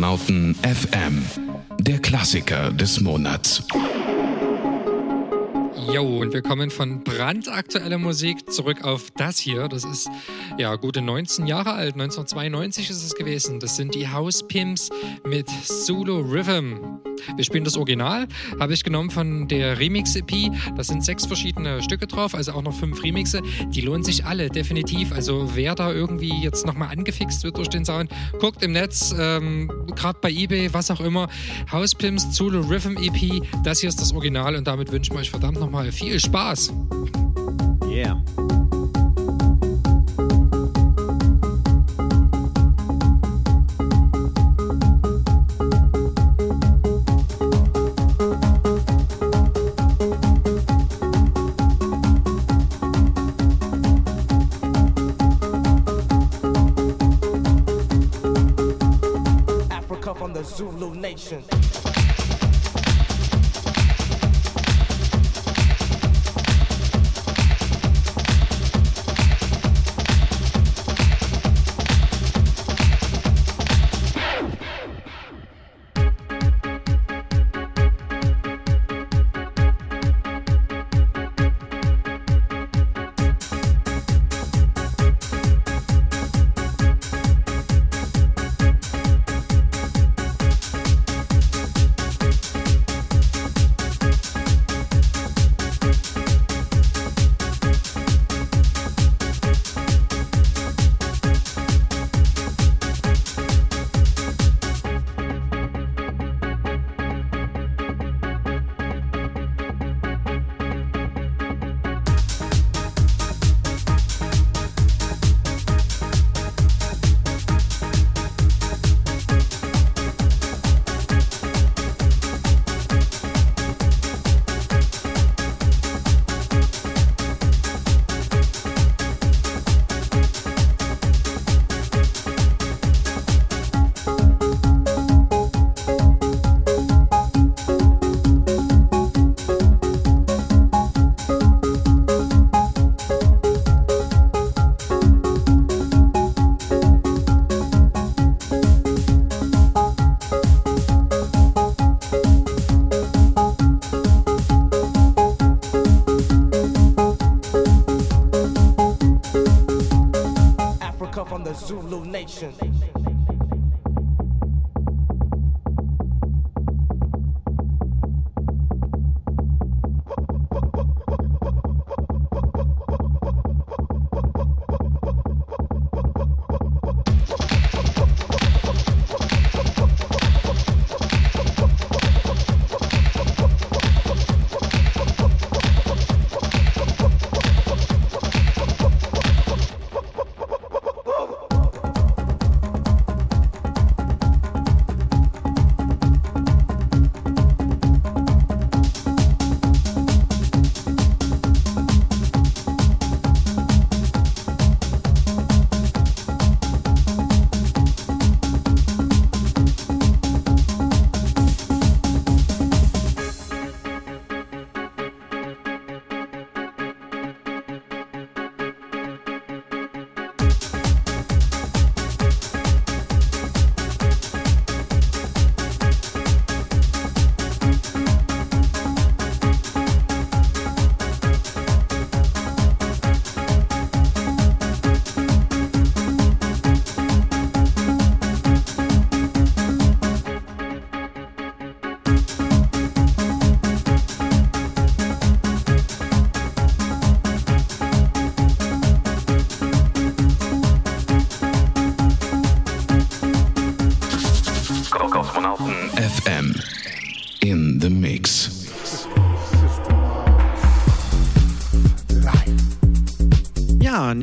Kosmonauten FM, der Klassiker des Monats. Jo, und wir kommen von brandaktueller Musik zurück auf das hier. Das ist ja gute 19 Jahre alt. 1992 ist es gewesen. Das sind die House Pimps mit Zulu Rhythm. Wir spielen das Original, habe ich genommen von der Remix-EP. Da sind sechs verschiedene Stücke drauf, also auch noch fünf Remixe. Die lohnen sich alle, definitiv. Also wer da irgendwie jetzt nochmal angefixt wird durch den Sound, guckt im Netz, ähm, gerade bei Ebay, was auch immer. House Pimps Zulu Rhythm EP. Das hier ist das Original und damit wünschen wir euch verdammt nochmal viel Spaß.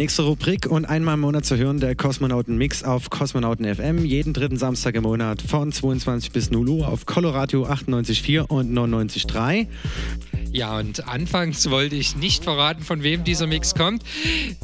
Nächste Rubrik und einmal im Monat zu hören der Kosmonauten Mix auf Kosmonauten FM. Jeden dritten Samstag im Monat von 22 bis 0 Uhr auf Coloradio 98.4 und 99.3. Ja, und anfangs wollte ich nicht verraten, von wem dieser Mix kommt.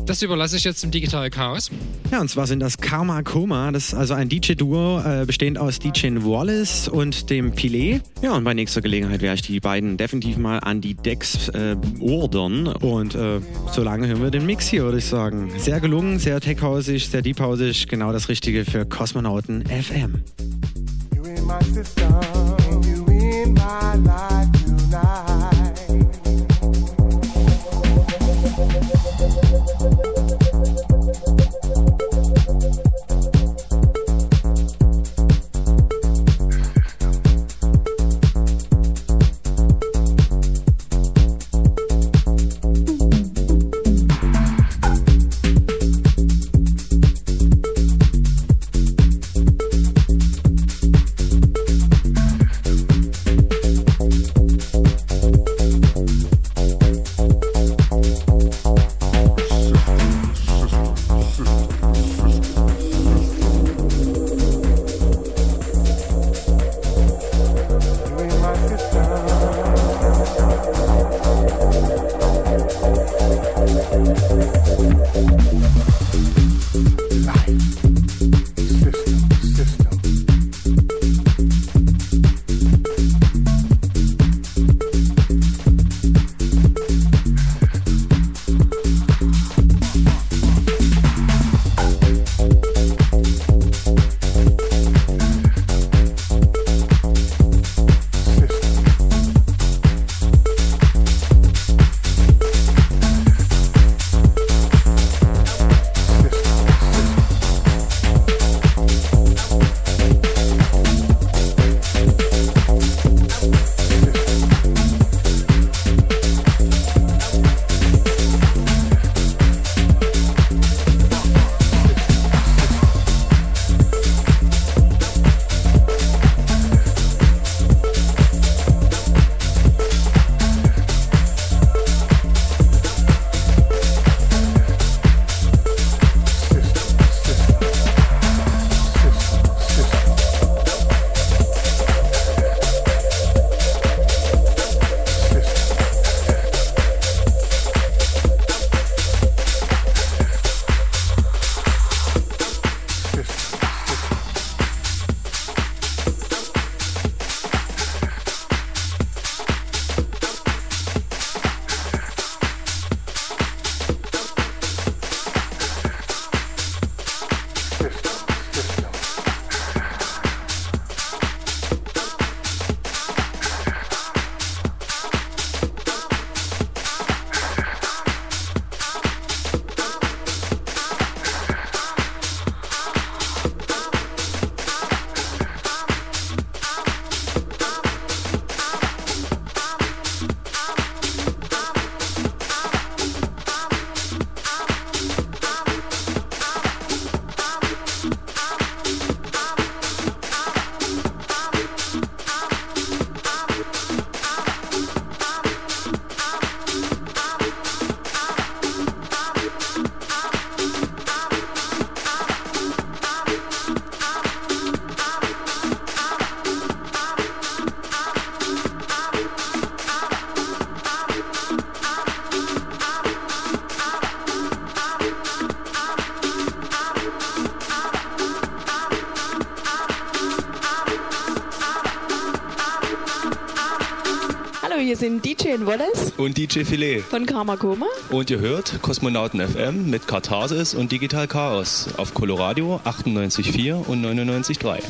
Das überlasse ich jetzt dem Digital Chaos. Ja, und zwar sind das Karma Koma. Das ist also ein DJ-Duo, äh, bestehend aus DJ Wallace und dem Pilet. Ja, und bei nächster Gelegenheit werde ich die beiden definitiv mal an die Decks äh, ordern. Und äh, solange hören wir den Mix hier, würde ich sagen. Sehr gelungen, sehr tech-hausig, sehr deep-hausig. Genau das Richtige für Kosmonauten FM. Und DJ Filet. von Karma Koma. Und ihr hört Kosmonauten FM mit Katharsis und Digital Chaos auf Coloradio 98.4 und 99.3.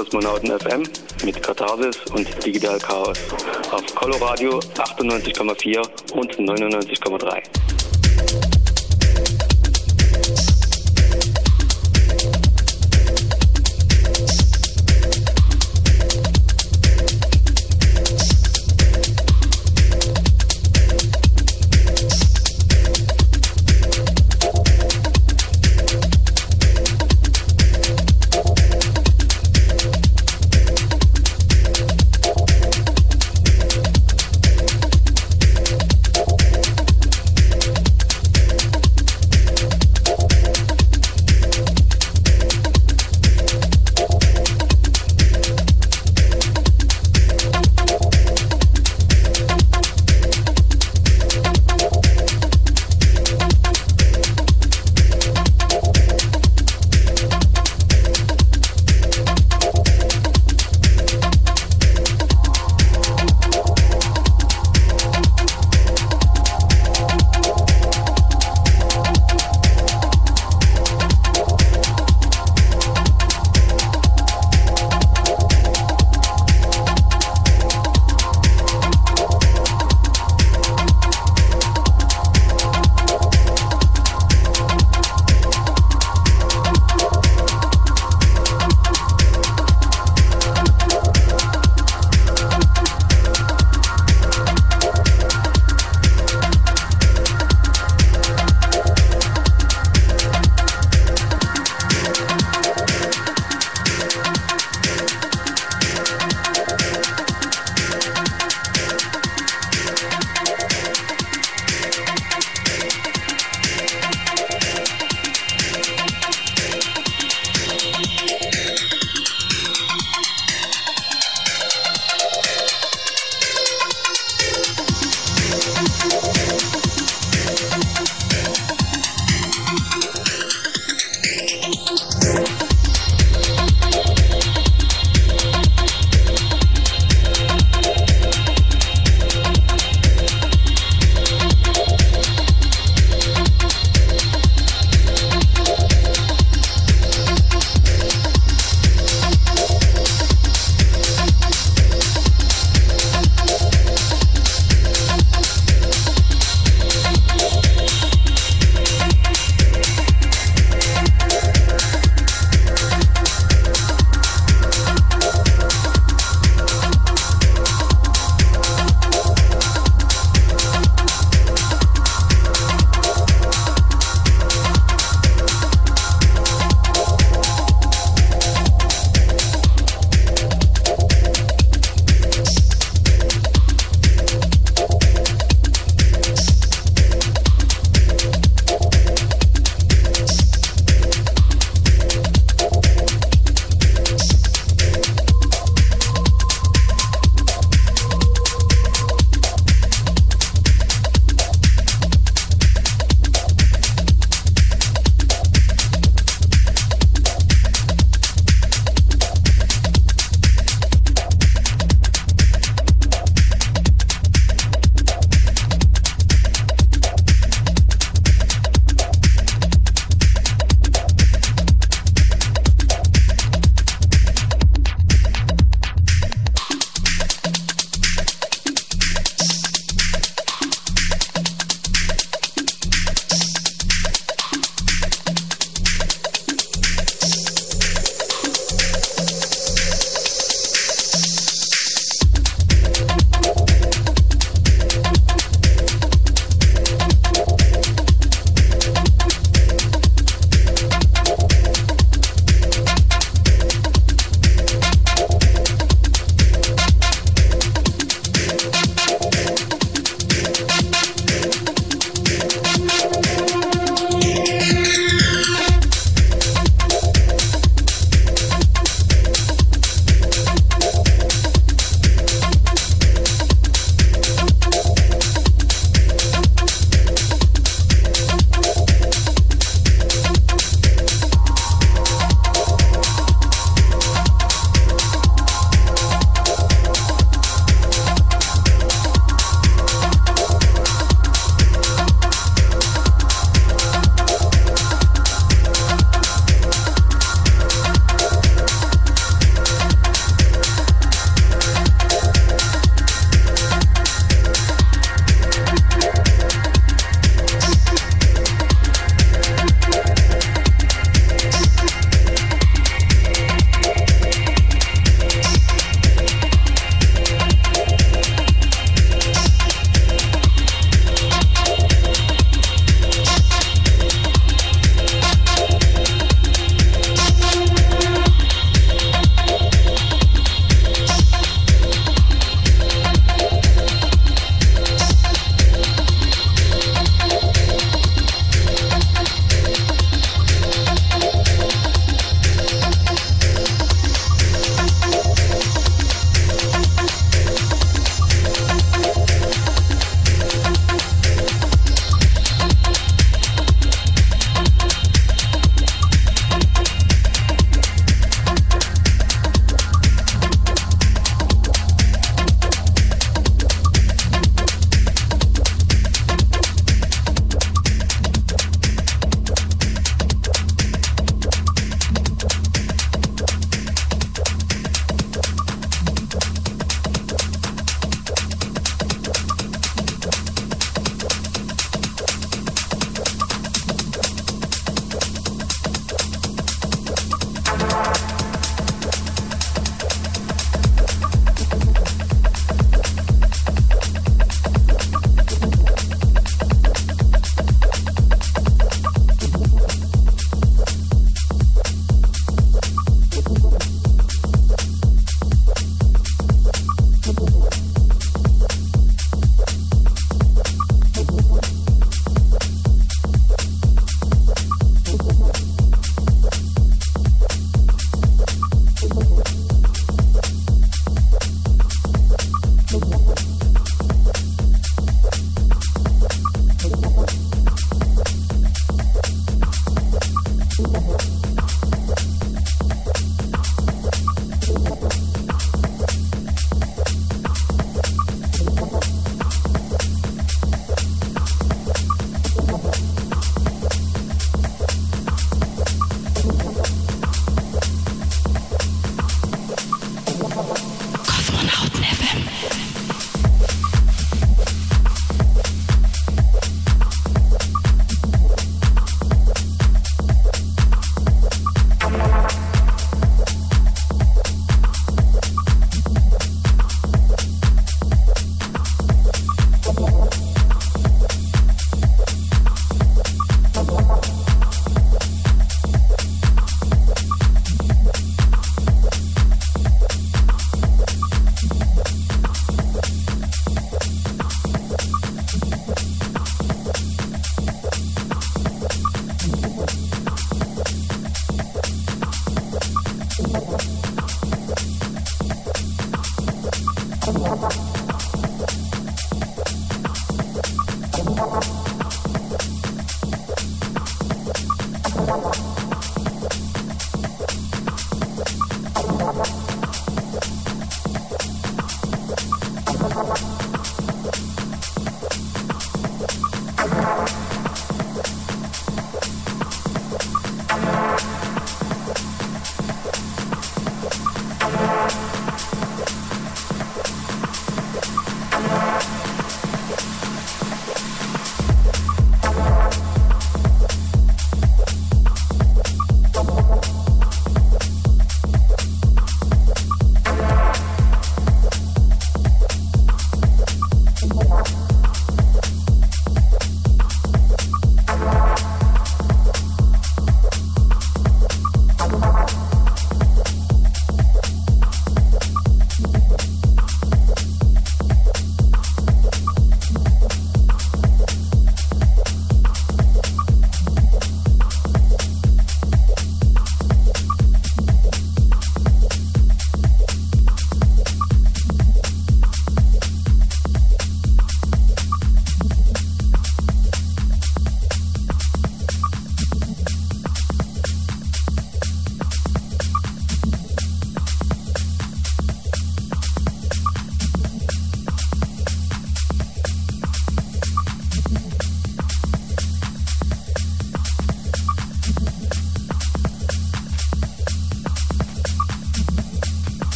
Kosmonauten FM mit Katharsis und Digital Chaos auf Coloradio 98,4 und 99,3.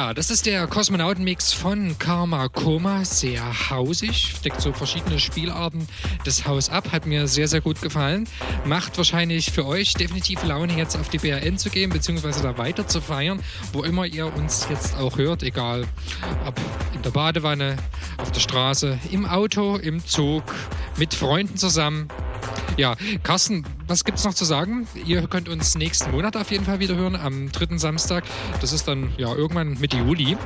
Ja, das ist der Kosmonautenmix von Karma Koma. Sehr hausig, deckt so verschiedene Spielarten des Haus ab. Hat mir sehr, sehr gut gefallen. Macht wahrscheinlich für euch definitiv Laune, jetzt auf die BRN zu gehen, beziehungsweise da weiter zu feiern, wo immer ihr uns jetzt auch hört, egal ob in der Badewanne, auf der Straße, im Auto, im Zug, mit Freunden zusammen. Ja, Carsten, was gibt's noch zu sagen? Ihr könnt uns nächsten Monat auf jeden Fall wieder hören, am dritten Samstag. Das ist dann ja irgendwann Mitte Juli.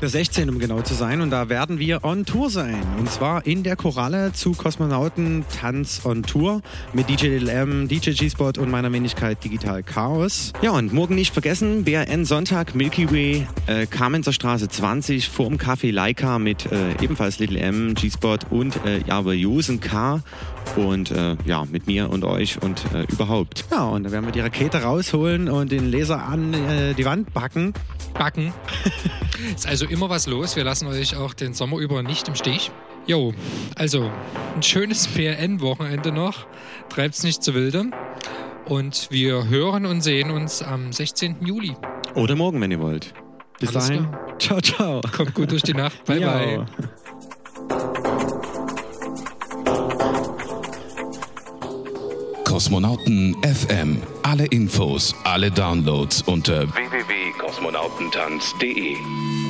Der 16, um genau zu sein. Und da werden wir on Tour sein. Und zwar in der Koralle zu Kosmonauten Tanz on Tour mit DJ LM, DJ G-Spot und meiner Wenigkeit Digital Chaos. Ja, und morgen nicht vergessen, BRN Sonntag, Milky Way, äh, Kamenzer Straße 20, vorm Café Leica mit äh, ebenfalls Little M, G-Spot und äh, Java Jusen K. Und äh, ja, mit mir und euch und äh, überhaupt. Ja, und da werden wir die Rakete rausholen und den Laser an äh, die Wand backen. Backen. *laughs* Ist also immer was los. Wir lassen euch auch den Sommer über nicht im Stich. Jo, also ein schönes PRN-Wochenende noch. Treibt's nicht zu wilde. Und wir hören und sehen uns am 16. Juli. Oder morgen, wenn ihr wollt. Bis Alles dahin. klar. Ciao, ciao. Kommt gut durch die Nacht. Bye, Ja. bye. Kosmonauten FM. Alle Infos, alle Downloads unter www.kosmonautentanz.de.